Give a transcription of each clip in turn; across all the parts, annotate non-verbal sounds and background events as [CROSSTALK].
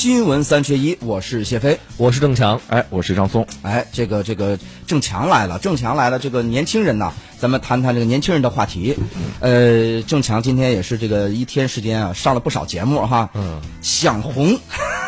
新闻三缺一，我是谢飞，我是郑强，哎，我是张松，哎，这个这个郑强来了，郑强来了，这个年轻人呐，咱们谈谈这个年轻人的话题。呃，郑强今天也是这个一天时间啊，上了不少节目哈，嗯，想红，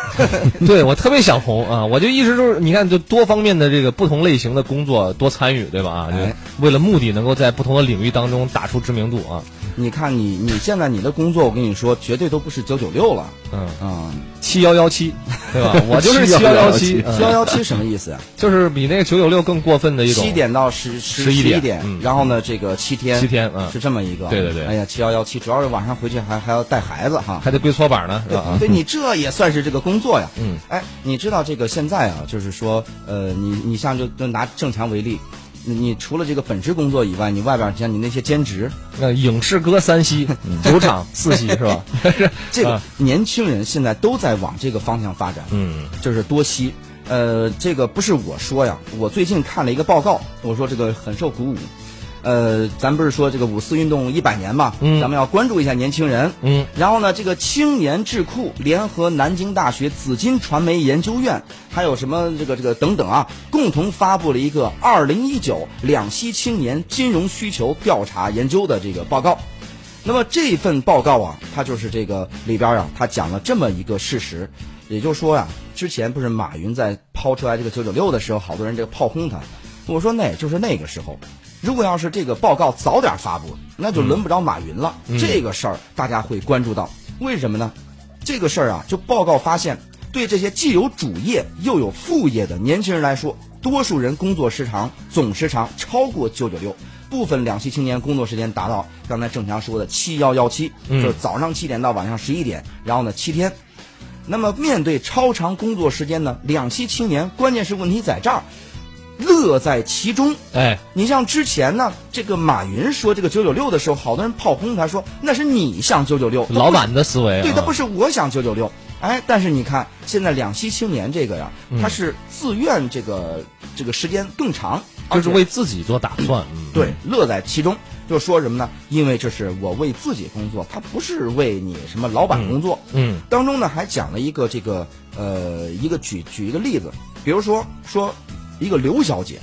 [LAUGHS] 对我特别想红啊，我就一直就是你看，就多方面的这个不同类型的工作多参与，对吧？啊，就为了目的能够在不同的领域当中打出知名度啊。你看你你现在你的工作，我跟你说，绝对都不是九九六了，嗯嗯，七幺幺七，对吧？[LAUGHS] 我就是七幺幺七，七幺幺七什么意思呀？就是比那个九九六更过分的一种。七点到十十一点，然后呢，这个七天，七天，嗯，是这么一个。对对对。哎呀，七幺幺七，主要是晚上回去还还要带孩子哈，还得跪搓板呢，是吧？对你这也算是这个工作呀。嗯。哎，你知道这个现在啊，就是说，呃，你你像就就拿郑强为例。你除了这个本职工作以外，你外边像你那些兼职，那影视歌三栖，[LAUGHS] 酒厂四栖是吧？[LAUGHS] 这个年轻人现在都在往这个方向发展，嗯，就是多栖。呃，这个不是我说呀，我最近看了一个报告，我说这个很受鼓舞。呃，咱不是说这个五四运动一百年嘛，嗯，咱们要关注一下年轻人，嗯，然后呢，这个青年智库联合南京大学紫金传媒研究院，还有什么这个这个等等啊，共同发布了一个二零一九两栖青年金融需求调查研究的这个报告。那么这份报告啊，它就是这个里边啊，它讲了这么一个事实，也就是说呀，之前不是马云在抛出来这个九九六的时候，好多人这个炮轰他，我说那也就是那个时候。如果要是这个报告早点发布，那就轮不着马云了。这个事儿大家会关注到，为什么呢？这个事儿啊，就报告发现，对这些既有主业又有副业的年轻人来说，多数人工作时长总时长超过九九六，部分两栖青年工作时间达到刚才郑强说的七幺幺七，就是早上七点到晚上十一点，然后呢七天。那么面对超长工作时间呢，两栖青年关键是问题在这儿。乐在其中，哎，你像之前呢，这个马云说这个九九六的时候，好多人炮轰他说那是你想九九六，老板的思维，对他不是我想九九六，哎，但是你看现在两栖青年这个呀，他是自愿这个这个时间更长，就是为自己做打算，对，乐在其中，就说什么呢？因为这是我为自己工作，他不是为你什么老板工作，嗯，当中呢还讲了一个这个呃一个举举一个例子，比如说说。一个刘小姐，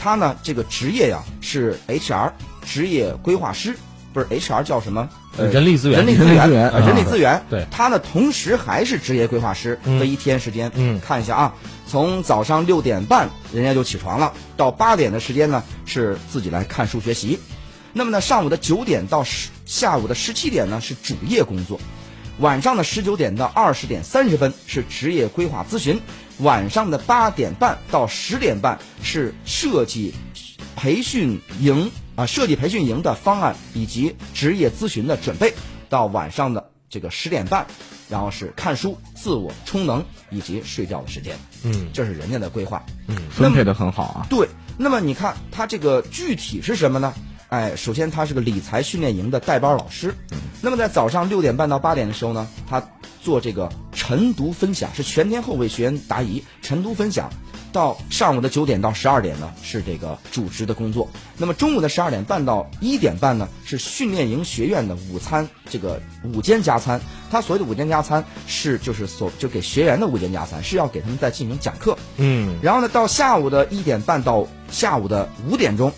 她呢这个职业呀是 HR 职业规划师，不是 HR 叫什么？人力资源，人力资源，人力资源。对，她呢同时还是职业规划师。这一天时间，嗯，看一下啊，从早上六点半人家就起床了，到八点的时间呢是自己来看书学习。那么呢上午的九点到十下午的十七点呢是主业工作，晚上的十九点到二十点三十分是职业规划咨询。晚上的八点半到十点半是设计培训营啊，设计培训营的方案以及职业咨询的准备。到晚上的这个十点半，然后是看书、自我充能以及睡觉的时间。嗯，这是人家的规划。嗯，分配的很好啊。对，那么你看他这个具体是什么呢？哎，首先他是个理财训练营的带班老师。那么在早上六点半到八点的时候呢，他做这个晨读分享，是全天候为学员答疑。晨读分享到上午的九点到十二点呢，是这个主职的工作。那么中午的十二点半到一点半呢，是训练营学院的午餐，这个午间加餐。他所谓的午间加餐是就是所就给学员的午间加餐，是要给他们在进行讲课。嗯，然后呢，到下午的一点半到下午的五点钟。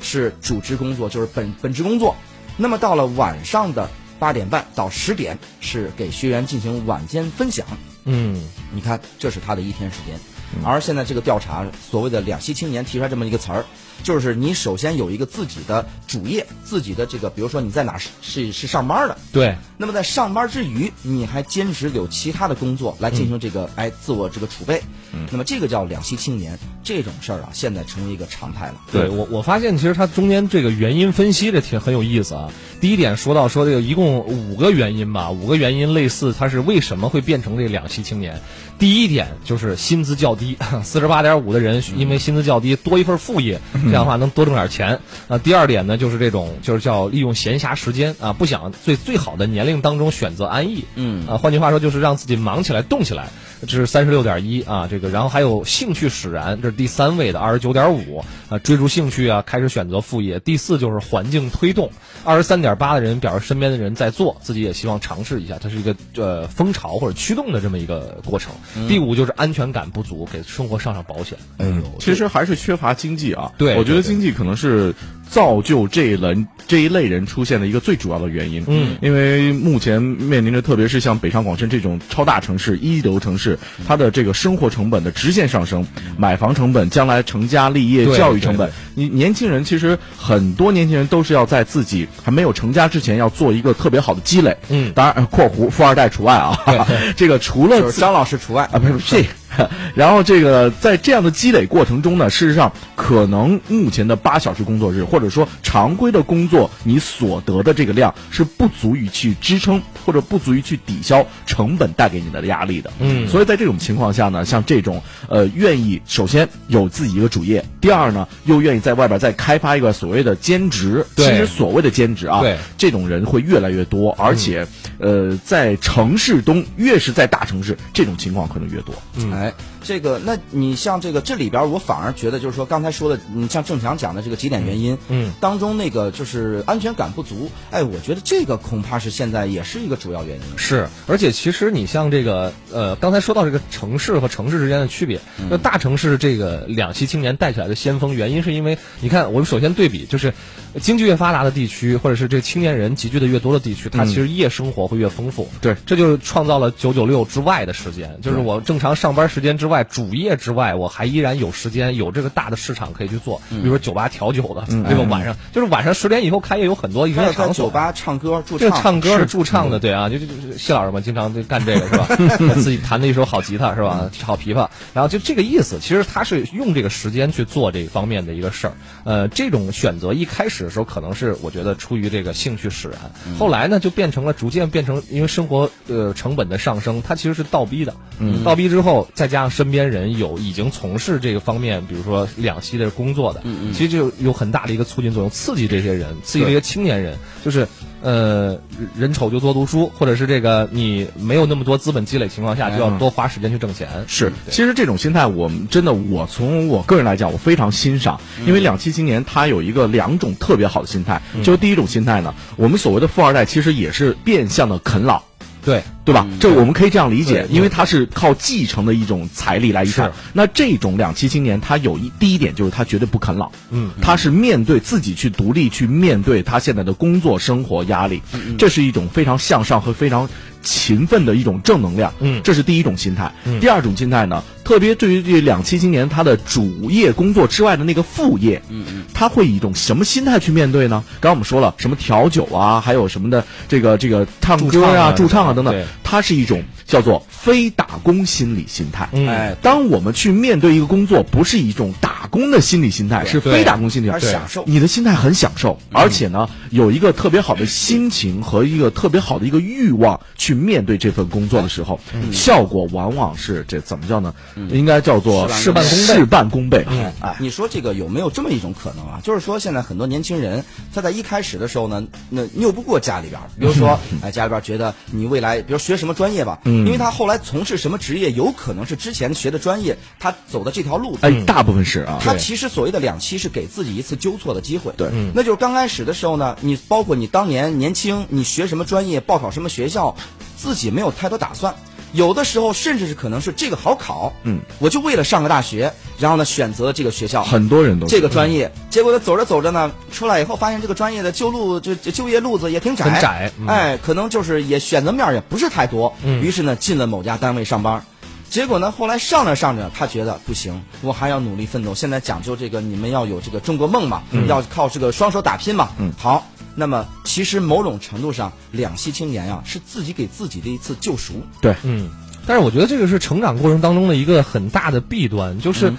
是主职工作，就是本本职工作。那么到了晚上的八点半到十点，是给学员进行晚间分享。嗯，你看，这是他的一天时间。而现在这个调查，所谓的两栖青年提出来这么一个词儿。就是你首先有一个自己的主业，自己的这个，比如说你在哪是是上班的，对。那么在上班之余，你还兼职有其他的工作来进行这个哎自我这个储备。嗯。那么这个叫两栖青年，这种事儿啊，现在成为一个常态了。对我我发现其实它中间这个原因分析的挺很有意思啊。第一点说到说这个一共五个原因吧，五个原因类似它是为什么会变成这两栖青年。第一点就是薪资较低，[LAUGHS] 四十八点五的人因为薪资较低多一份副业。这样的话能多挣点钱。那第二点呢，就是这种就是叫利用闲暇时间啊，不想最最好的年龄当中选择安逸。嗯啊，换句话说就是让自己忙起来、动起来，这是三十六点一啊。这个然后还有兴趣使然，这是第三位的二十九点五啊，追逐兴趣啊，开始选择副业。第四就是环境推动，二十三点八的人表示身边的人在做，自己也希望尝试一下，它是一个呃风潮或者驱动的这么一个过程。第五就是安全感不足，给生活上上保险。哎呦，其实还是缺乏经济啊。对我觉得经济可能是造就这一轮这一类人出现的一个最主要的原因。嗯，因为目前面临着，特别是像北上广深这种超大城市、一流城市，它的这个生活成本的直线上升，买房成本、将来成家立业、教育成本，你年轻人其实很多年轻人都是要在自己还没有成家之前要做一个特别好的积累。嗯。当然呃（括弧富二代除外啊），[LAUGHS] 这个除了张老师除外。啊，不是这个。[LAUGHS] [LAUGHS] 然后这个在这样的积累过程中呢，事实上可能目前的八小时工作日，或者说常规的工作，你所得的这个量是不足以去支撑或者不足以去抵消成本带给你的压力的。嗯所以在这种情况下呢，像这种呃愿意首先有自己一个主业，第二呢又愿意在外边再开发一个所谓的兼职，其实所谓的兼职啊，对这种人会越来越多，而且、呃在城市中越是在大城市，这种情况可能越多。嗯哎，back. 这个，那你像这个这里边，我反而觉得就是说刚才说的，你像郑强讲的这个几点原因，嗯，当中那个就是安全感不足，哎，我觉得这个恐怕是现在也是一个主要原因。是，而且其实你像这个呃，刚才说到这个城市和城市之间的区别，那大城市这个两栖青年带起来的先锋，原因是因为你看，我们首先对比就是经济越发达的地区，或者是这青年人集聚的越多的地区，它其实夜生活会越丰富。对。这就是创造了九九六之外的时间，就是我正常上班时间之外，主业之外，我还依然有时间，有这个大的市场可以去做，比如说酒吧调酒的，对吧？晚上就是晚上十点以后开业有很多营还有在业场所，酒吧唱歌驻这唱，唱歌是驻唱的，对啊，就就就谢老师嘛，经常就干这个是吧？[LAUGHS] 自己弹的一首好吉他是吧？好琵琶，然后就这个意思。其实他是用这个时间去做这方面的一个事儿。呃，这种选择一开始的时候可能是我觉得出于这个兴趣使然，后来呢就变成了逐渐变成因为生活呃成本的上升，它其实是倒逼的。嗯，倒逼之后，再加上身边人有已经从事这个方面，比如说两栖的工作的，嗯嗯，其实就有很大的一个促进作用，刺激这些人，刺激这些青年人，就是。呃，人丑就多读书，或者是这个你没有那么多资本积累情况下，就要多花时间去挣钱。是，其实这种心态，我们真的，我从我个人来讲，我非常欣赏，因为两栖青年他有一个两种特别好的心态，就是第一种心态呢，我们所谓的富二代，其实也是变相的啃老。对，对吧？这我们可以这样理解，因为他是靠继承的一种财力来遗产。那这种两栖青年，他有一第一点就是他绝对不啃老，嗯，他是面对自己去独立去面对他现在的工作生活压力，这是一种非常向上和非常勤奋的一种正能量，嗯这是第一种心态。第二种心态呢，特别对于这两栖青年，他的主业工作之外的那个副业，嗯嗯，他会以一种什么心态去面对呢？刚刚我们说了，什么调酒啊，还有什么的这个这个唱歌啊、驻唱啊驻唱啊等等对，它是一种叫做非打工心理心态。当我们去面对一个工作，不是一种打工的心理心态，是非打工心理心态，而享受你的心态很享受，而且呢，有一个特别好的心情和一个特别好的一个欲望去面对这份工作的时候，效果往往是这怎么叫呢？应该叫做事半功倍。事半功倍。哎，你说这个有没有这么一种可能啊？就是说，现在很多年轻人他在一开始的时候呢，那拗不过家里边儿，比如说，哎，家里边儿觉得你未来，比如学什么专业吧，因为他后来从事什么职业，有可能是之前学的专业，他走的这条路。哎，大部分是啊，他其实所谓的两期是给自己一次纠错的机会，对。嗯那就是刚开始的时候呢，你包括你当年年轻，你学什么专业，报考什么学校，自己没有太多打算，有的时候甚至是可能是这个好考，嗯，我就为了上个大学，然后呢选择这个学校，很多人都这个专业，结果他走着走着呢，出来以后发现这个专业的就路就就就业路子也挺窄，很窄嗯。哎，可能就是也选择面也不是太多，嗯。于是呢进了某家单位上班。结果呢，后来上着上着，他觉得不行，我还要努力奋斗。现在讲究这个，你们要有这个中国梦嘛，要靠这个双手打拼嘛。嗯。好，那么其实某种程度上，两栖青年啊、是自己给自己的一次救赎。对，嗯，但是我觉得这个是成长过程当中的一个很大的弊端，就是，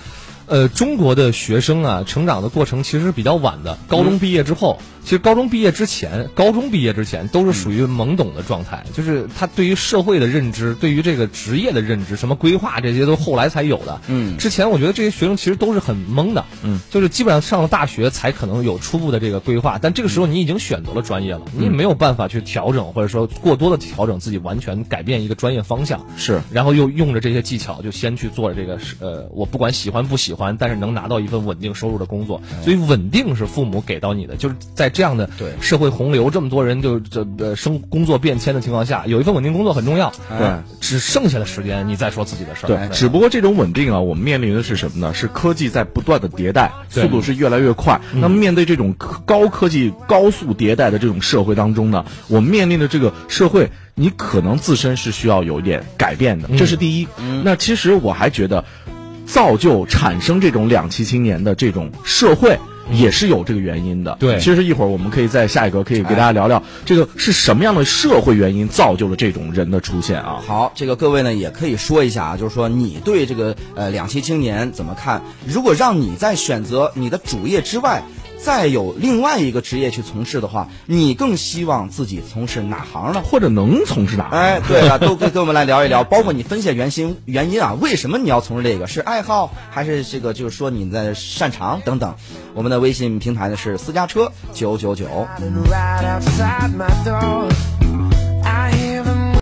呃，中国的学生啊，成长的过程其实是比较晚的，高中毕业之后，其实高中毕业之前，高中毕业之前都是属于懵懂的状态，就是他对于社会的认知，对于这个职业的认知，什么规划这些都后来才有的。嗯，之前我觉得这些学生其实都是很懵的。嗯，就是基本上上了大学才可能有初步的这个规划，但这个时候你已经选择了专业了，你也没有办法去调整或者说过多的调整自己，完全改变一个专业方向。是，然后又用着这些技巧，就先去做这个呃，我不管喜欢不喜欢，但是能拿到一份稳定收入的工作。所以稳定是父母给到你的，就是在这样的对社会洪流，这么多人就这呃生工作变迁的情况下，有一份稳定工作很重要。对，只剩下的时间你再说自己的事儿。对，只不过这种稳定啊，我们面临的是什么呢？是科技在不断的迭代，速度是越来越快。那么面对这种高科技、高速迭代的这种社会当中呢，我们面临的这个社会，你可能自身是需要有一点改变的，这是第一。那其实我还觉得，造就产生这种两栖青年的这种社会。也是有这个原因的。对，其实一会儿我们可以在下一个可以给大家聊聊这个是什么样的社会原因造就了这种人的出现啊。好，这个各位呢也可以说一下啊，就是说你对这个呃两栖青年怎么看？如果让你在选择你的主业之外。再有另外一个职业去从事的话，你更希望自己从事哪行呢？或者能从事哪？哎，对了，都跟跟我们来聊一聊，包括你分析原因原因啊，为什么你要从事这个？是爱好还是这个就是说你在擅长等等？我们的微信平台呢是私家车九九九。